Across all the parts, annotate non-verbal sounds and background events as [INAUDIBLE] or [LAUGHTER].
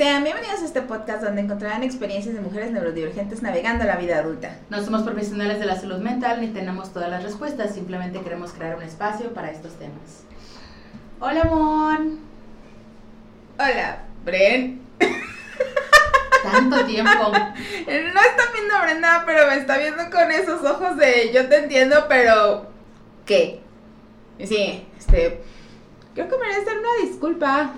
Sean bienvenidos a este podcast donde encontrarán experiencias de mujeres neurodivergentes navegando la vida adulta. No somos profesionales de la salud mental ni tenemos todas las respuestas, simplemente queremos crear un espacio para estos temas. Hola, Mon. Hola, Bren. [LAUGHS] Tanto tiempo. [LAUGHS] No está viendo a Brenda, pero me está viendo con esos ojos de yo te entiendo, pero ¿qué? Sí, este, creo que merece una disculpa.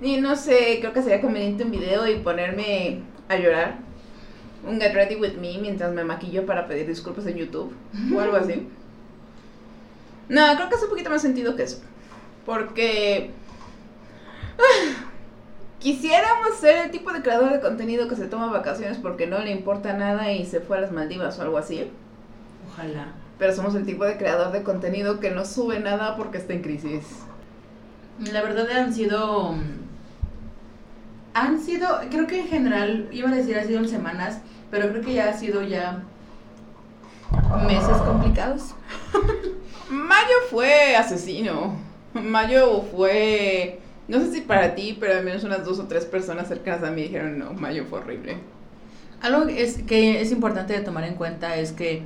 Y no sé, creo que sería conveniente un video y ponerme a llorar. Un get ready with me mientras me maquillo para pedir disculpas en YouTube o algo así. [LAUGHS] No, creo que es un poquito más sentido que eso. Porque ah, [SIGHS] quisiéramos ser el tipo de creador de contenido que se toma vacaciones porque no le importa nada y se fue a las Maldivas o algo así. Ojalá. Pero somos el tipo de creador de contenido que no sube nada porque está en crisis. La verdad han sido... Han sido, creo que en general, iba a decir ha sido en semanas, pero creo que ya ha sido ya meses complicados. [LAUGHS] Mayo fue asesino. Mayo fue... No sé si para ti, pero al menos unas dos o tres personas cercanas a mí dijeron, no, Mayo fue horrible. Algo es, que es importante de tomar en cuenta es que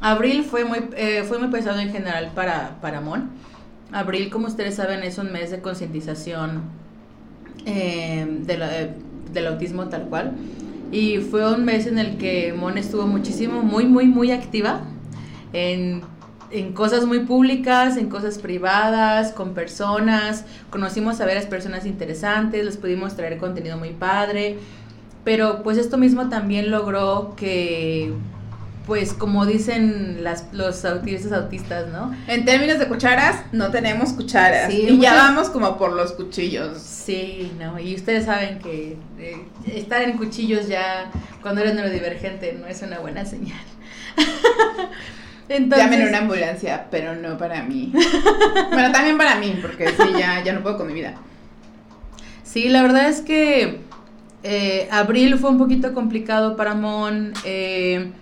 abril fue muy, eh, fue muy pesado en general para, para Mon. Abril, como ustedes saben, es un mes de concientización eh, de del autismo tal cual. Y fue un mes en el que Mon estuvo muchísimo, muy, muy, muy activa en, en cosas muy públicas, en cosas privadas, con personas. Conocimos a varias personas interesantes, les pudimos traer contenido muy padre. Pero pues esto mismo también logró que pues como dicen las, los autistas autistas, ¿no? En términos de cucharas, no tenemos cucharas. Sí, y ya vamos como por los cuchillos. Sí, no, y ustedes saben que eh, estar en cuchillos ya cuando eres neurodivergente no es una buena señal. [LAUGHS] Entonces... Llamen una ambulancia, pero no para mí. [LAUGHS] bueno, también para mí, porque sí, ya, ya no puedo con mi vida. Sí, la verdad es que eh, abril fue un poquito complicado para Mon. Eh,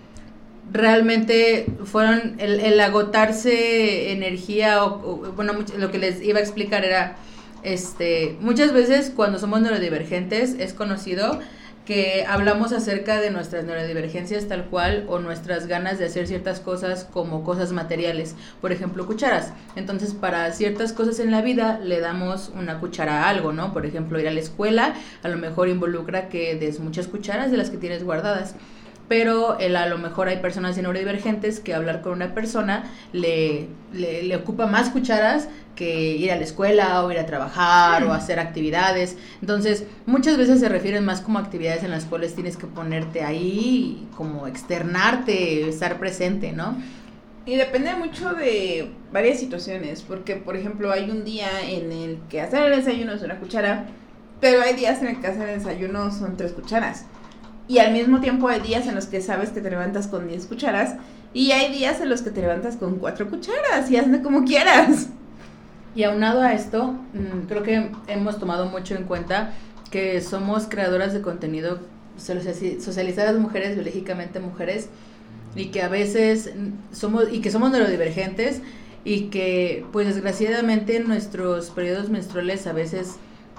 realmente fueron el, agotarse energía o, bueno lo que les iba a explicar era este muchas veces cuando somos neurodivergentes es conocido que hablamos acerca de nuestras neurodivergencias tal cual o nuestras ganas de hacer ciertas cosas como cosas materiales, por ejemplo, cucharas. Entonces, para ciertas cosas en la vida le damos una cuchara a algo, ¿no? Por ejemplo, ir a la escuela, a lo mejor involucra que des muchas cucharas de las que tienes guardadas pero a lo mejor hay personas neurodivergentes que hablar con una persona le, le, ocupa más cucharas que ir a la escuela o ir a trabajar o hacer actividades. Entonces, muchas veces se refieren más como actividades en las cuales tienes que ponerte ahí, como externarte, estar presente, ¿no? Y depende mucho de varias situaciones, porque por ejemplo hay un día en el que hacer el desayuno es una cuchara, pero hay días en el que hacer el desayuno son tres cucharas. Y al mismo tiempo hay días en los que sabes que te levantas con 10 cucharas y hay días en los que te levantas con 4 cucharas y hazme como quieras. Y aunado a esto, mm, creo que hemos tomado mucho en cuenta que somos creadoras de contenido socializadas mujeres, biológicamente mujeres, y que a veces somos, y que somos neurodivergentes, y que pues desgraciadamente nuestros periodos menstruales a veces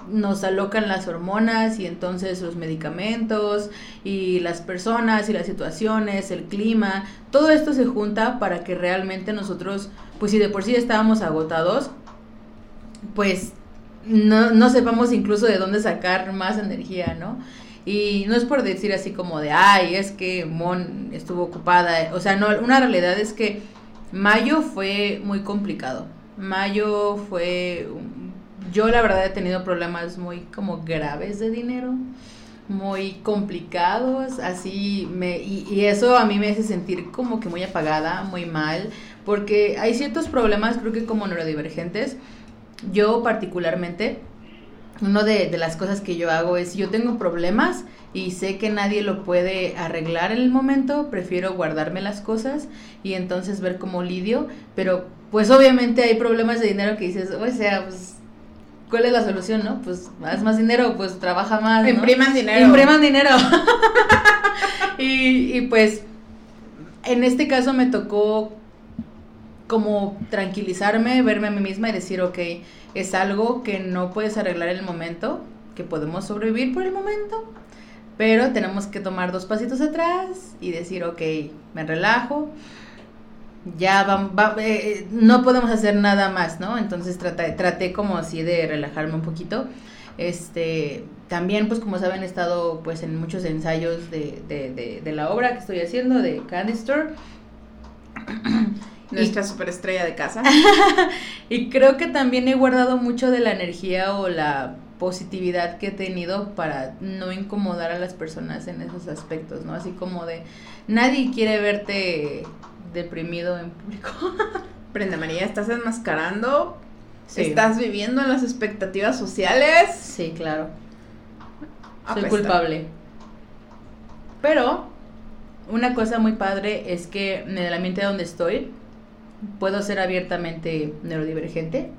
nos alocan las hormonas y entonces los medicamentos y las personas y las situaciones, el clima, todo esto se junta para que realmente nosotros, pues si de por sí estábamos agotados, pues no, no sepamos incluso de dónde sacar más energía, ¿no? Y no es por decir así como de, ay, es que Mon estuvo ocupada, o sea, no, una realidad es que mayo fue muy complicado. Mayo fue yo la verdad he tenido problemas muy como graves de dinero, muy complicados, así me y, eso a mí me hace sentir como que muy apagada, muy mal, porque hay ciertos problemas, creo que como neurodivergentes, yo particularmente una de, de, las cosas que yo hago es, yo tengo problemas y sé que nadie lo puede arreglar en el momento, prefiero guardarme las cosas y entonces ver cómo lidio, pero pues obviamente hay problemas de dinero que dices, o sea, pues ¿Cuál es la solución, no? Pues haz más dinero, pues trabaja más. ¿no? Impriman dinero. Impriman dinero. [LAUGHS] y, y pues en este caso me tocó como tranquilizarme, verme a mí misma y decir, ok, es algo que no puedes arreglar en el momento, que podemos sobrevivir por el momento, pero tenemos que tomar dos pasitos atrás y decir, ok, me relajo, ya va, eh, no podemos hacer nada más, ¿no? Entonces traté, traté como así de relajarme un poquito. Este, también, pues como saben, he estado pues en muchos ensayos de, de, de, la obra que estoy haciendo, de Candy Store. [CLEARS THROAT] Nuestra superestrella de casa. [LAUGHS] y creo que también he guardado mucho de la energía o la positividad que he tenido para no incomodar a las personas en esos aspectos, ¿no? Así como de nadie quiere verte deprimido en público. [LAUGHS] Brenda María, ¿estás enmascarando? ¿Estás viviendo en las expectativas sociales? Sí, claro. Soy culpable. Pero una cosa muy padre es que en el ambiente donde estoy puedo ser abiertamente neurodivergente,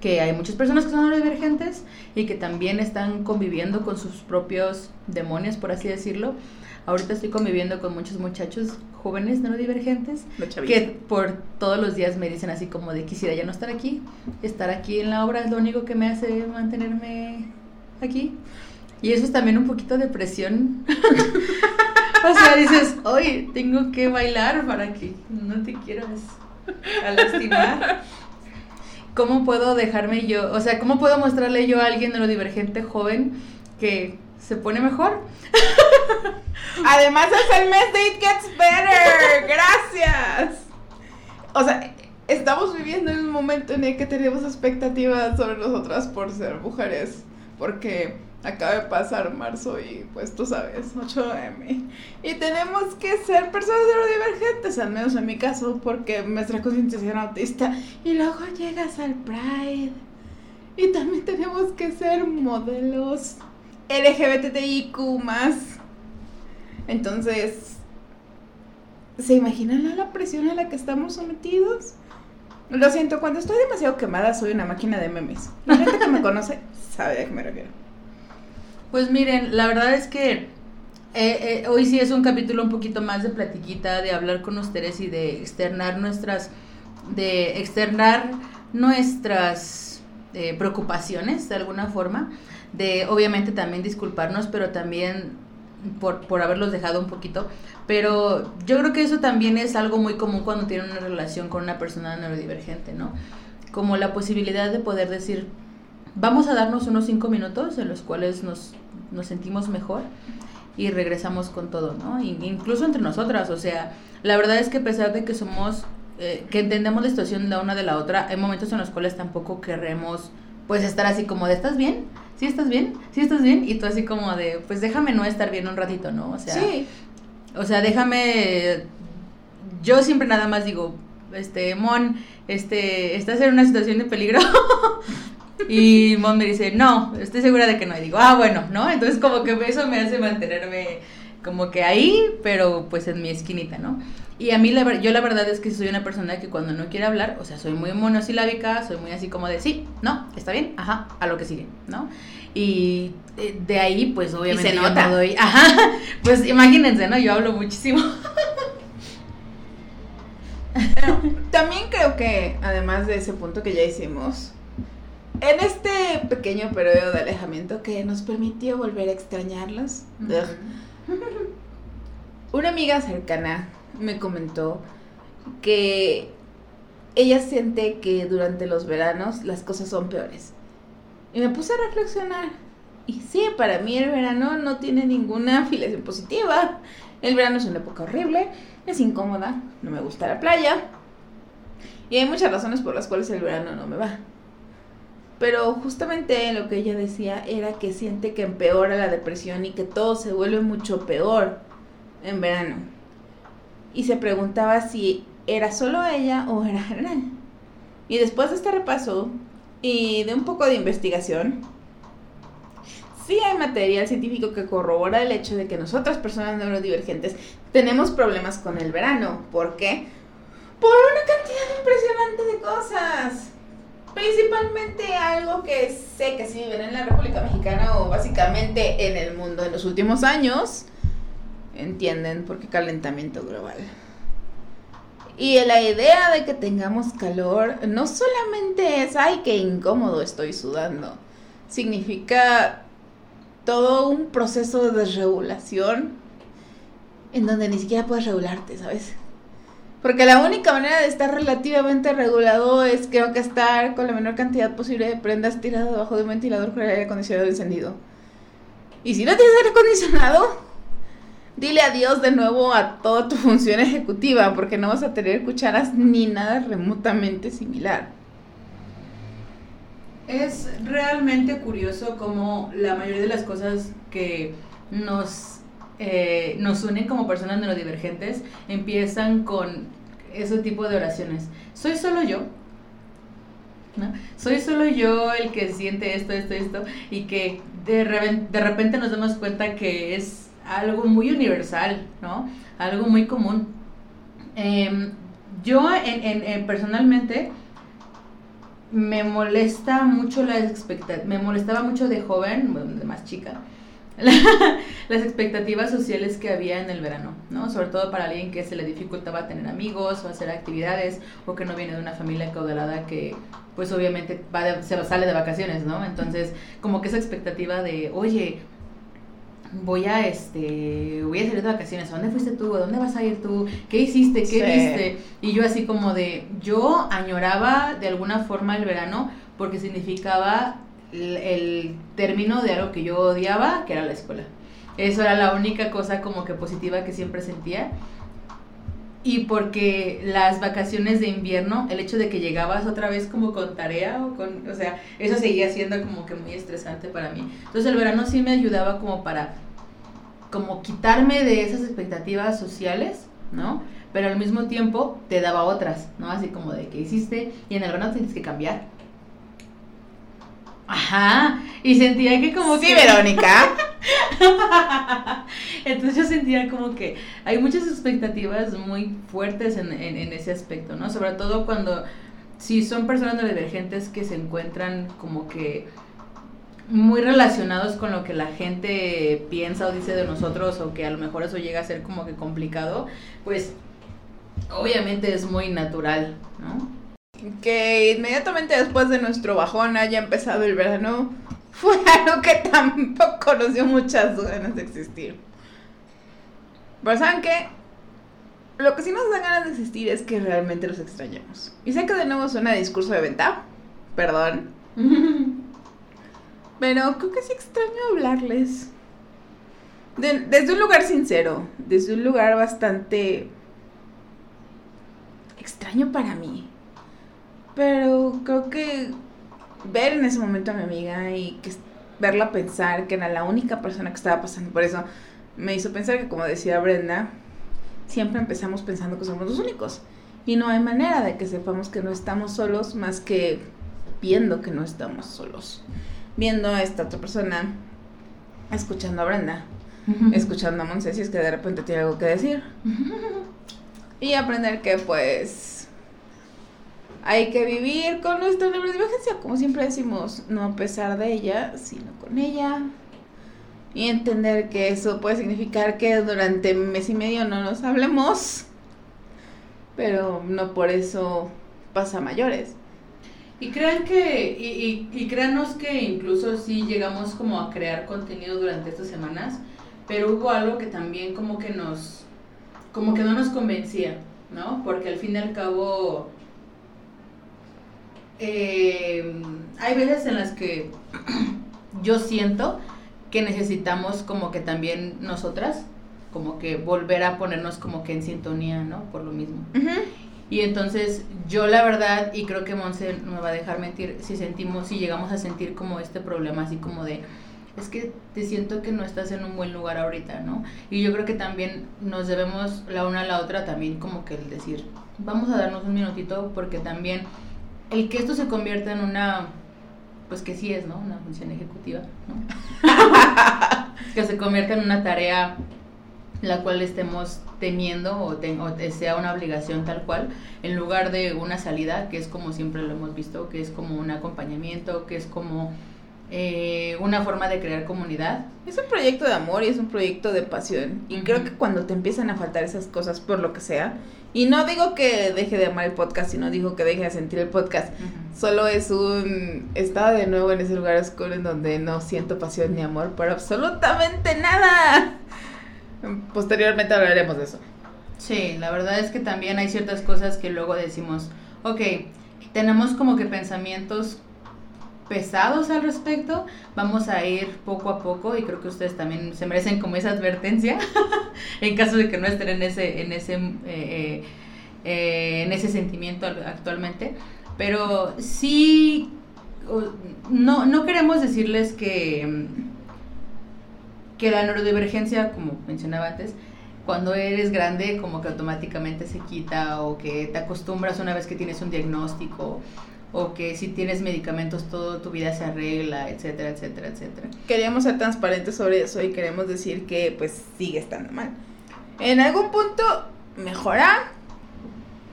que hay muchas personas que son neurodivergentes y que también están conviviendo con sus propios demonios, por así decirlo. Ahorita estoy conviviendo con muchos muchachos jóvenes neurodivergentes que por todos los días me dicen así como de quisiera ya no estar aquí, estar aquí en la obra es lo único que me hace mantenerme aquí. Y eso es también un poquito de presión. [LAUGHS] o sea, dices, hoy tengo que bailar para que no te quieras lastimar. ¿Cómo puedo dejarme yo, o sea, cómo puedo mostrarle yo a alguien neurodivergente joven que se pone mejor? [LAUGHS] Además es el mes de It Gets Better. Gracias. O sea, estamos viviendo en un momento en el que tenemos expectativas sobre nosotras por ser mujeres. Porque acaba de pasar marzo y pues tú sabes, 8M. Y tenemos que ser personas neurodivergentes, al menos en mi caso, porque nuestra concienciación autista. Y luego llegas al Pride. Y también tenemos que ser modelos LGBTIQ más. Entonces, ¿se imaginan la presión a la que estamos sometidos? Lo siento, cuando estoy demasiado quemada soy una máquina de memes. La gente que me [LAUGHS] conoce sabe a qué me refiero. Pues miren, la verdad es que eh, eh, hoy sí es un capítulo un poquito más de platiquita, de hablar con ustedes y de externar nuestras, de externar nuestras eh, preocupaciones de alguna forma de obviamente también disculparnos, pero también por, por haberlos dejado un poquito. Pero yo creo que eso también es algo muy común cuando tienen una relación con una persona neurodivergente, ¿no? Como la posibilidad de poder decir, vamos a darnos unos cinco minutos en los cuales nos, nos sentimos mejor y regresamos con todo, ¿no? incluso entre nosotras, o sea, la verdad es que a pesar de que somos, eh, que entendemos la situación la una de la otra, hay momentos en los cuales tampoco queremos, pues, estar así como de, ¿estás bien? ¿Sí estás bien? ¿Sí estás bien? Y tú así como de, pues déjame no estar bien un ratito, ¿no? O sea, sí. O sea, déjame, yo siempre nada más digo, este, Mon, este, estás en una situación de peligro. [LAUGHS] y Mon me dice, no, estoy segura de que no. Y digo, ah, bueno, ¿no? Entonces como que eso me hace mantenerme como que ahí, pero pues en mi esquinita, ¿no? Y a mí, la, yo la verdad es que soy una persona que cuando no quiere hablar, o sea, soy muy monosilábica, soy muy así como de sí, no, está bien, ajá, a lo que sigue, ¿no? Y eh, de ahí, pues obviamente. se nota. Yo doy, ajá, [LAUGHS] pues imagínense, ¿no? Yo hablo muchísimo. también creo que, además de ese punto que ya hicimos, en este pequeño periodo de alejamiento que nos permitió volver a extrañarlos, una amiga cercana me comentó que ella siente que durante los veranos las cosas son peores. Y me puse a reflexionar. Y sí, para mí el verano no tiene ninguna [LAUGHS] afiliación positiva. El verano es una época horrible, es incómoda, no me gusta la playa. Y hay muchas razones por las cuales el verano no me va. Pero justamente lo que ella decía era que siente que empeora la depresión y que todo se vuelve mucho peor en verano y se preguntaba si era solo ella o era [LAUGHS] general. Y después de este repaso y de un poco de investigación, sí hay material científico que corrobora el hecho de que nosotras, personas neurodivergentes, tenemos problemas con el verano. ¿Por qué? Por una cantidad impresionante de cosas. Principalmente algo que sé que si viven en la República Mexicana o básicamente en el mundo en los últimos años, entienden por qué calentamiento global. Y la idea de que tengamos calor no solamente es, ay, qué incómodo estoy sudando, significa todo un proceso de desregulación en donde ni siquiera puedes regularte, ¿sabes? Porque la única manera de estar relativamente regulado es creo que estar con la menor cantidad posible de prendas tiradas debajo de un ventilador con el aire acondicionado encendido. Y si no tienes aire acondicionado, dile adiós de nuevo a toda tu función ejecutiva, porque no vas a tener cucharas ni nada remotamente similar. Es realmente curioso cómo la mayoría de las cosas que nos, eh, nos unen como personas neurodivergentes empiezan con ese tipo de oraciones. Soy solo yo. Soy solo yo el que siente esto, esto, esto, y que de repente nos damos cuenta que es algo muy universal, ¿no? Algo muy común. Em, yo en, en, personalmente me molesta mucho la expectativa, me molestaba mucho de joven, de más chica, [LAUGHS] las expectativas sociales que había en el verano, ¿no? Sobre todo para alguien que se le dificultaba tener amigos o hacer actividades o que no viene de una familia acaudalada que pues obviamente va se sale de vacaciones, ¿no? Entonces, como que esa expectativa de, oye, voy a este voy a salir de vacaciones, ¿a dónde fuiste tú? ¿A dónde vas a ir tú? ¿Qué hiciste? ¿Qué viste? Y yo así como de yo añoraba de alguna forma el verano porque significaba el, término de algo que yo odiaba, que era la escuela. Eso era la única cosa como que positiva que siempre sentía. Y porque las vacaciones de invierno, el hecho de que llegabas otra vez como con tarea o con, o sea, eso seguía siendo como que muy estresante para mí. Entonces el verano sí me ayudaba como para, como quitarme de esas expectativas sociales, ¿no? Pero al mismo tiempo te daba otras, ¿no? Así como de que hiciste y en el verano tienes que cambiar. Ajá, y sentía que como sí, Verónica. [LAUGHS] Entonces yo sentía como que hay muchas expectativas muy fuertes en, ese aspecto, ¿no? Sobre todo cuando, si son personas neurodivergentes que se encuentran como que muy relacionados con lo que la gente piensa o dice de nosotros o que a lo mejor eso llega a ser como que complicado, pues obviamente es muy natural, ¿no? Que inmediatamente después de nuestro bajón haya empezado el verano [LAUGHS] fue algo que tampoco nos dio muchas ganas de existir. Pero ¿saben qué? Lo que sí nos da ganas de existir es que realmente los extrañamos. Y sé que de nuevo suena discurso de venta, perdón. [LAUGHS] Pero creo que sí extraño hablarles. desde un lugar sincero, desde un lugar bastante extraño para mí. Pero creo que ver en ese momento a mi amiga y que verla pensar que era la única persona que estaba pasando por eso, me hizo pensar que como decía Brenda, siempre empezamos pensando que somos los únicos. Y no hay manera de que sepamos que no estamos solos más que viendo que no estamos solos. Viendo a esta otra persona, escuchando a Brenda, escuchando a Monse si es que de repente tiene algo que decir. y aprender que pues hay que vivir con nuestra neurodivergencia, como siempre decimos, no a pesar de ella, sino con ella. Y entender que eso puede significar que durante mes y medio no nos hablemos, pero no por eso pasa mayores. Y crean que, y, créanos que incluso sí llegamos como a crear contenido durante estas semanas, pero hubo algo que también como que nos, como que no nos convencía, ¿no? Porque al fin y al cabo eh, hay veces en las que [CLEARS THROAT] yo siento que necesitamos como que también nosotras, como que volver a ponernos como que en sintonía, ¿no? Por lo mismo. Y entonces yo la verdad, y creo que Monse no me va a dejar mentir, si sentimos, si llegamos a sentir como este problema así como de, es que te siento que no estás en un buen lugar ahorita, ¿no? Y yo creo que también nos debemos la una a la otra también como que el decir, vamos a darnos un minutito porque también el que esto se convierta en una, pues que sí es, ¿no? Una función ejecutiva, ¿no? [LAUGHS] que se convierta en una tarea la cual estemos teniendo o, sea una obligación tal cual, en lugar de una salida, que es como siempre lo hemos visto, que es como un acompañamiento, que es como eh, una forma de crear comunidad. Es un proyecto de amor y es un proyecto de pasión. Y creo que cuando te empiezan a faltar esas cosas por lo que sea, y no digo que deje de amar el podcast, sino digo que deje de sentir el podcast. Solo es un estado de nuevo en ese lugar oscuro en donde no siento pasión ni amor por absolutamente nada. Posteriormente hablaremos de eso. Sí, la verdad es que también hay ciertas cosas que luego decimos, ok, tenemos como que pensamientos pesados al respecto, vamos a ir poco a poco y creo que ustedes también se merecen como esa advertencia [LAUGHS] en caso de que no estén en ese, en ese, eh, eh, eh, en ese sentimiento al- actualmente, pero sí, no, no queremos decirles que, mm, que la neurodivergencia, como mencionaba antes, cuando eres grande como que automáticamente se quita o que te acostumbras una vez que tienes un diagnóstico o que si tienes medicamentos toda tu vida se arregla, etcétera, etcétera, etcétera. Queríamos ser transparentes sobre eso y queremos decir que pues sigue estando mal. En algún punto mejora.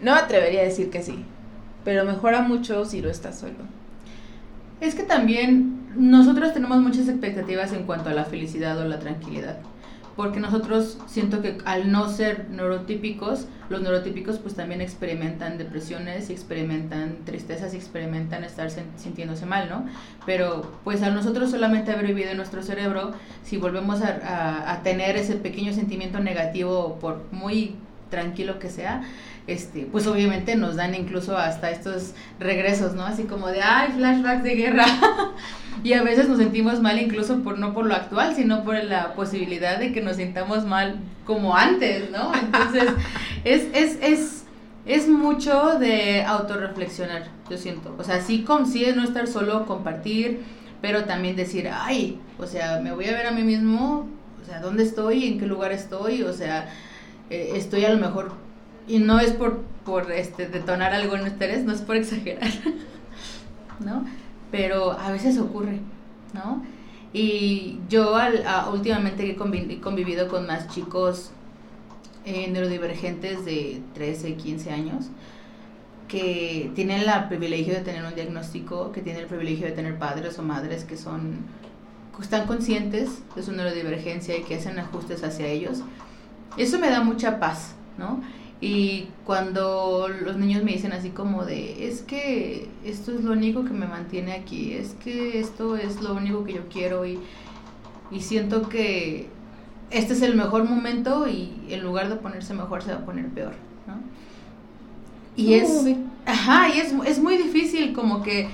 No atrevería a decir que sí, pero mejora mucho si lo estás solo. Es que también nosotros tenemos muchas expectativas en cuanto a la felicidad o la tranquilidad. Porque nosotros siento que al no ser neurotípicos, los neurotípicos pues también experimentan depresiones experimentan tristezas experimentan estar sintiéndose mal, ¿no? Pero pues al nosotros solamente haber vivido en nuestro cerebro, si volvemos a, a- a tener ese pequeño sentimiento negativo, por muy tranquilo que sea, este, pues obviamente nos dan incluso hasta estos regresos, ¿no? Así como de, ay, flashbacks de guerra. [LAUGHS] y a veces nos sentimos mal incluso por no por lo actual, sino por la posibilidad de que nos sintamos mal como antes, ¿no? Entonces, [LAUGHS] es, es, es, es mucho de autorreflexionar, yo siento. O sea, sí, con, sí es no estar solo, compartir, pero también decir, ay, o sea, me voy a ver a mí mismo, o sea, ¿dónde estoy? ¿En qué lugar estoy? O sea, eh, estoy a lo mejor y no es por, por este, detonar algo en ustedes, no es por exagerar, [LAUGHS] ¿no? Pero a veces ocurre, ¿no? Y yo al- a- últimamente que he convi- he convivido con más chicos eh, neurodivergentes de 13, 15 años, que tienen el privilegio de tener un diagnóstico, que tienen el privilegio de tener padres o madres que son están conscientes de su neurodivergencia y que hacen ajustes hacia ellos. Eso me da mucha paz, ¿no? Y cuando los niños me dicen así como de, es que esto es lo único que me mantiene aquí, es que esto es lo único que yo quiero y, y siento que este es el mejor momento y en lugar de ponerse mejor se va a poner peor, ¿no? Y es, ajá, y es, es muy difícil como que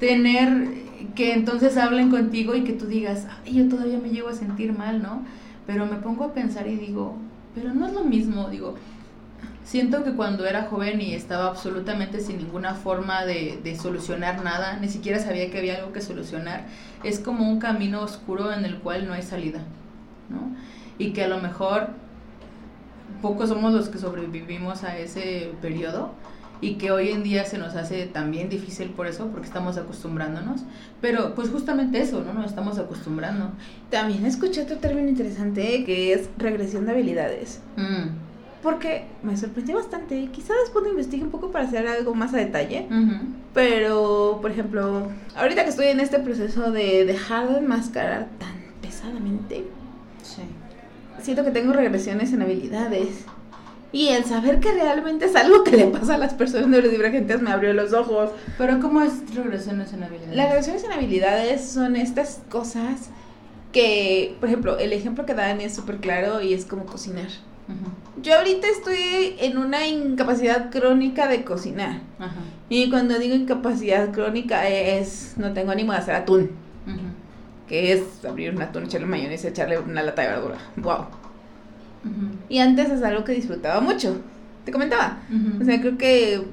tener que entonces hablen contigo y que tú digas, ay, yo todavía me llego a sentir mal, ¿no? Pero me pongo a pensar y digo, pero no es lo mismo, digo, siento que cuando era joven y estaba absolutamente sin ninguna forma de, de solucionar nada, ni siquiera sabía que había algo que solucionar, es como un camino oscuro en el cual no hay salida, ¿no? Y que a lo mejor pocos somos los que sobrevivimos a ese periodo y que hoy en día se nos hace también difícil por eso, porque estamos acostumbrándonos, pero pues justamente eso, ¿no? Nos estamos acostumbrando. También escuché otro término interesante que es regresión de habilidades. Mm. Porque me sorprendió bastante. Quizá después lo investigue un poco para hacer algo más a detalle. Pero, por ejemplo, ahorita que estoy en este proceso de dejar de enmascarar tan pesadamente, Sí. siento que tengo regresiones en habilidades. Y el saber que realmente es algo que le pasa a las personas neurodivergentes me abrió los ojos. Pero ¿cómo es regresiones en habilidades? Las regresiones en habilidades son estas cosas que, por ejemplo, el ejemplo que dan es súper claro y es como cocinar. Yo ahorita estoy en una incapacidad crónica de cocinar. Y cuando digo incapacidad crónica es no tengo ánimo de hacer atún, que es abrir un atún, echarle mayonesa, echarle una lata de verdura. Wow. Y antes es algo que disfrutaba mucho. Te comentaba. O sea, creo que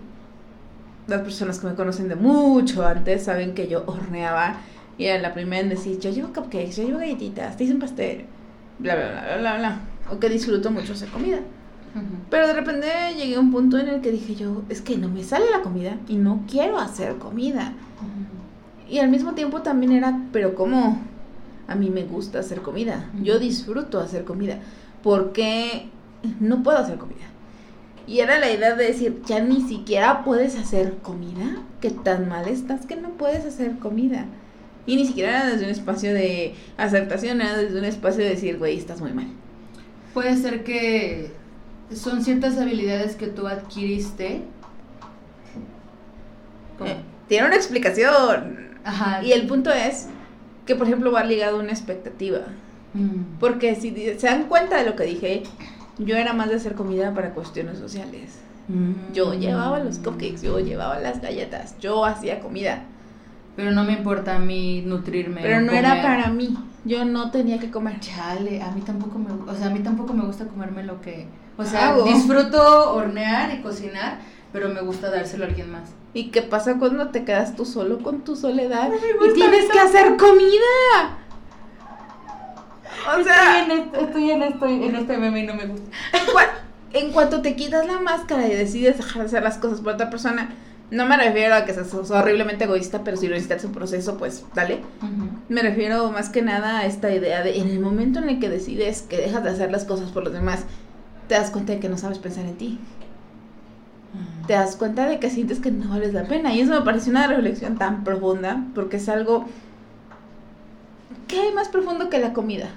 las personas que me conocen de mucho antes saben que yo horneaba y era la primera en decir, yo llevo cupcakes, yo llevo galletitas, te hice un pastel, bla, bla, bla, bla, bla, bla. O que disfruto mucho hacer comida. Pero de repente llegué a un punto en el que dije yo, es que no me sale la comida y no quiero hacer comida. Y al mismo tiempo también era, pero ¿cómo? A mí me gusta hacer comida. Yo disfruto hacer comida. ¿Por qué no puedo hacer comida? Y era la idea de decir, ya ni siquiera puedes hacer comida. ¿Qué tan mal estás que no puedes hacer comida? Y ni siquiera era desde un espacio de aceptación, era desde un espacio de decir, güey, estás muy mal. Puede ser que son ciertas habilidades que tú adquiriste. ¿Cómo? Eh, tiene una explicación. Ajá. Y el punto es que, por ejemplo, va ligado a una expectativa. Mm. Porque si se dan cuenta de lo que dije, yo era más de hacer comida para cuestiones sociales. Mm. Yo llevaba los cupcakes, yo llevaba las galletas, yo hacía comida. Pero no me importa a mí nutrirme. Pero no era para mí, yo no tenía que comer. Chale, a mí tampoco me, o sea, a mí tampoco me gusta comerme lo que, o sea, Hago. disfruto hornear y cocinar, pero me gusta dárselo a alguien más. ¿Y qué pasa cuando te quedas tú solo con tu soledad? Y tienes que hacer comida. O sea, estoy en, esto, estoy en, estoy en este meme y no me gusta. en, cua- en cuanto te quitas la máscara y decides dejar de hacer las cosas por otra persona, no me refiero a que seas horriblemente egoísta, pero si lo necesitas un proceso, pues dale. Me refiero más que nada a esta idea de en el momento en el que decides que dejas de hacer las cosas por los demás, te das cuenta de que no sabes pensar en ti. Te das cuenta de que sientes que no vales la pena. Y eso me parece una reflexión tan profunda, porque es algo que hay más profundo que la comida.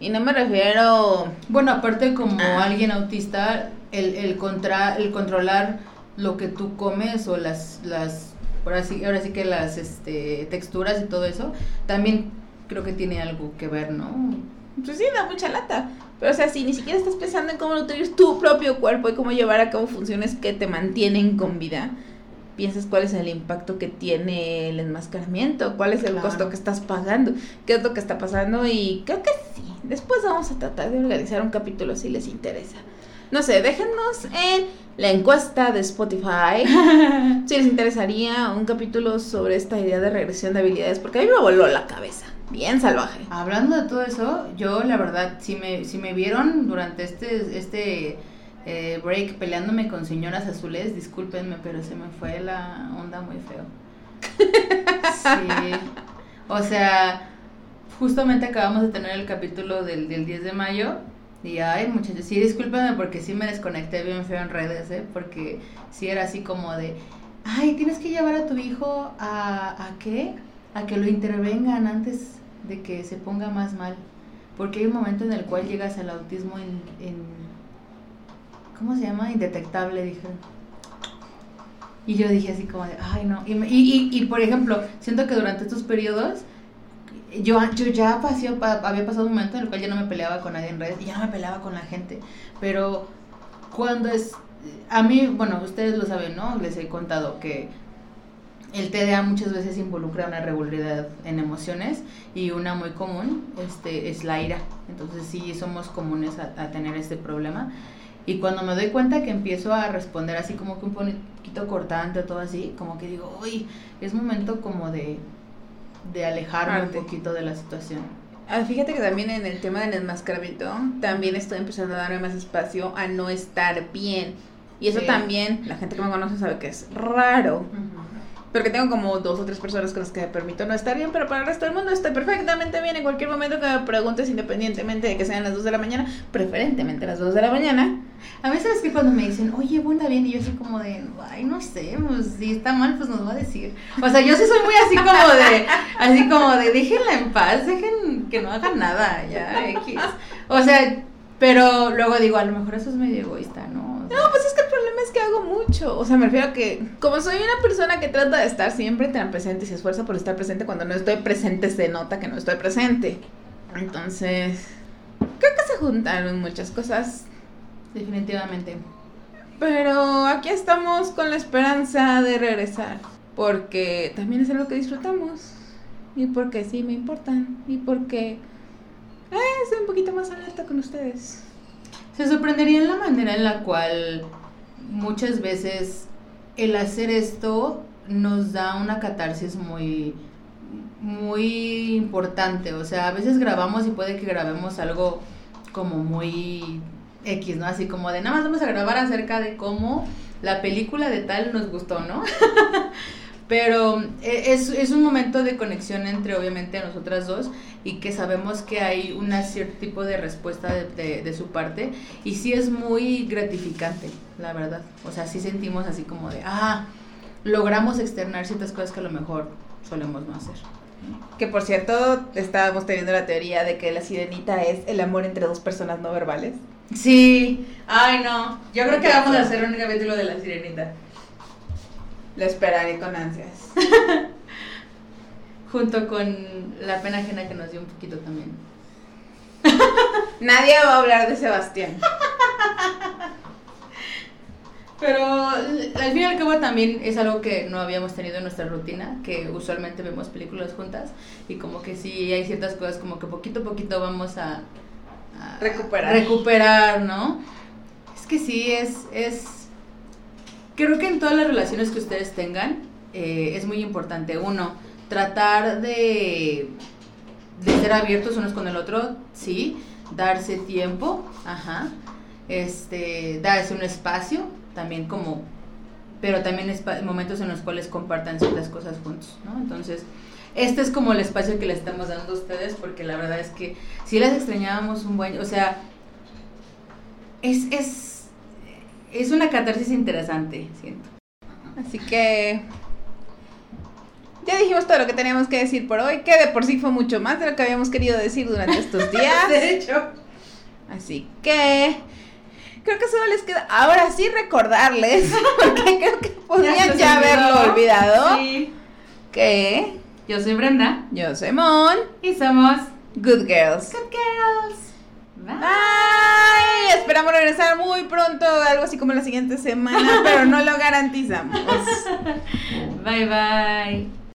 Y no me refiero... Bueno, aparte como Ah. alguien autista, el, el, contra, el controlar lo que tú comes o las, las ahora sí, ahora sí que las este, texturas y todo eso, también creo que tiene algo que ver, ¿no? Pues sí, da mucha lata. Pero o sea, si ni siquiera estás pensando en cómo nutrir tu propio cuerpo y cómo llevar a cabo funciones que te mantienen con vida, piensas cuál es el impacto que tiene el enmascaramiento, cuál es el Claro. costo que estás pagando, qué es lo que está pasando y creo que sí. Después vamos a tratar de organizar un capítulo si les interesa. No sé, déjenos en la encuesta de Spotify [LAUGHS] si les interesaría un capítulo sobre esta idea de regresión de habilidades, porque a mí me voló la cabeza. Bien salvaje. Hablando de todo eso, yo la verdad, si me, si me vieron durante este, este eh, break peleándome con señoras azules, discúlpenme, pero se me fue la onda muy feo. [LAUGHS] Sí. O sea, justamente acabamos de tener el capítulo del, del 10 de mayo. Y ay, muchachos, sí, discúlpenme porque sí me desconecté bien feo en redes, ¿eh? Porque sí era así como de, ay, tienes que llevar a tu hijo a, ¿a qué? A que lo intervengan antes de que se ponga más mal. Porque hay un momento en el cual llegas al autismo en, ¿cómo se llama? Indetectable, dije. Y yo dije así como de, ay no. Y, y, y, y, por ejemplo, siento que durante estos periodos, yo, ya pasé, pa- había pasado un momento en el cual ya no me peleaba con nadie en redes ya no me peleaba con la gente. Pero cuando es, a mí, bueno, ustedes lo saben, ¿no? Les he contado que el TDA muchas veces involucra una regularidad en emociones y una muy común este, es la ira. Entonces sí somos comunes a, a tener este problema. Y cuando me doy cuenta que empiezo a responder así como que un poquito cortante o todo así, como que digo, uy, es momento como de, de alejarme Arte. un poquito de la situación. Ah, fíjate que también en el tema del enmascaramiento, también estoy empezando a darme más espacio a no estar bien. Y eso Sí. también, la gente que me conoce sabe que es raro. Porque tengo como dos o tres personas con las que me permito no estar bien, pero para el resto del mundo estoy perfectamente bien en cualquier momento que me preguntes, independientemente de que sean las 2 de la mañana, preferentemente las 2 de la mañana. A veces es que cuando me dicen, oye, bueno, bien, y yo soy como de, ay, no sé, pues si está mal, pues nos va a decir. O sea, yo sí soy muy así como de, así como de, déjenla en paz, dejen que no hagan nada, ya, X. O sea, pero luego digo, a lo mejor eso es medio egoísta, ¿no? No, pues es que el problema es que hago mucho. O sea, me refiero a que, como soy una persona que trata de estar siempre tan presente y se esfuerza por estar presente, cuando no estoy presente se nota que no estoy presente. Entonces, creo que se juntaron muchas cosas. Definitivamente. Pero aquí estamos con la esperanza de regresar. Porque también es algo que disfrutamos. Y porque sí me importan. Y porque eh, estoy un poquito más alerta con ustedes. Se sorprenderían la manera en la cual muchas veces el hacer esto nos da una catarsis muy muy importante, o sea, a veces grabamos y puede que grabemos algo como muy X, ¿no? Así como de nada más vamos a grabar acerca de cómo la película de tal nos gustó, ¿no? [LAUGHS] Pero eh, es, es un momento de conexión entre obviamente nosotras dos y que sabemos que hay un cierto tipo de respuesta de, de- de su parte y sí es muy gratificante, la verdad. O sea, sí sentimos así como de, ah, logramos externar ciertas cosas que a lo mejor solemos no hacer. Que por cierto, estábamos teniendo la teoría de que la sirenita es el amor entre dos personas no verbales. Sí. Ay, no. Yo creo que vamos a hacer un capítulo de la sirenita. Lo esperaré con ansias. [LAUGHS] Junto con la pena ajena que nos dio un poquito también. Nadie va a hablar de Sebastián. [LAUGHS] Pero al fin y al cabo también es algo que no habíamos tenido en nuestra rutina, que usualmente vemos películas juntas y como que sí hay ciertas cosas como que poquito a poquito vamos a, a Recuperar. recuperar, ¿no? Es que sí, es, es... Creo que en todas las relaciones que ustedes tengan eh, es muy importante, uno, tratar de, de ser abiertos unos con el otro, sí, darse tiempo, ajá, este, darse un espacio, también como, pero también momentos en los cuales compartan ciertas cosas juntos, ¿no? Entonces, este es como el espacio que le estamos dando a ustedes, porque la verdad es que si las extrañábamos un buen, o sea, es, es, es una catarsis interesante, siento. Así que ya dijimos todo lo que teníamos que decir por hoy, que de por sí fue mucho más de lo que habíamos querido decir durante estos [LAUGHS] días. De hecho. Así que creo que solo les queda ahora sí recordarles, [LAUGHS] porque creo que podrían ya, haberlo olvidado, Sí. que Yo soy Brenda yo soy Mon, y somos Good Girls. Good Girls. Bye. Bye. Esperamos regresar muy pronto, algo así como la siguiente semana, pero no lo garantizamos. [LAUGHS] Bye bye.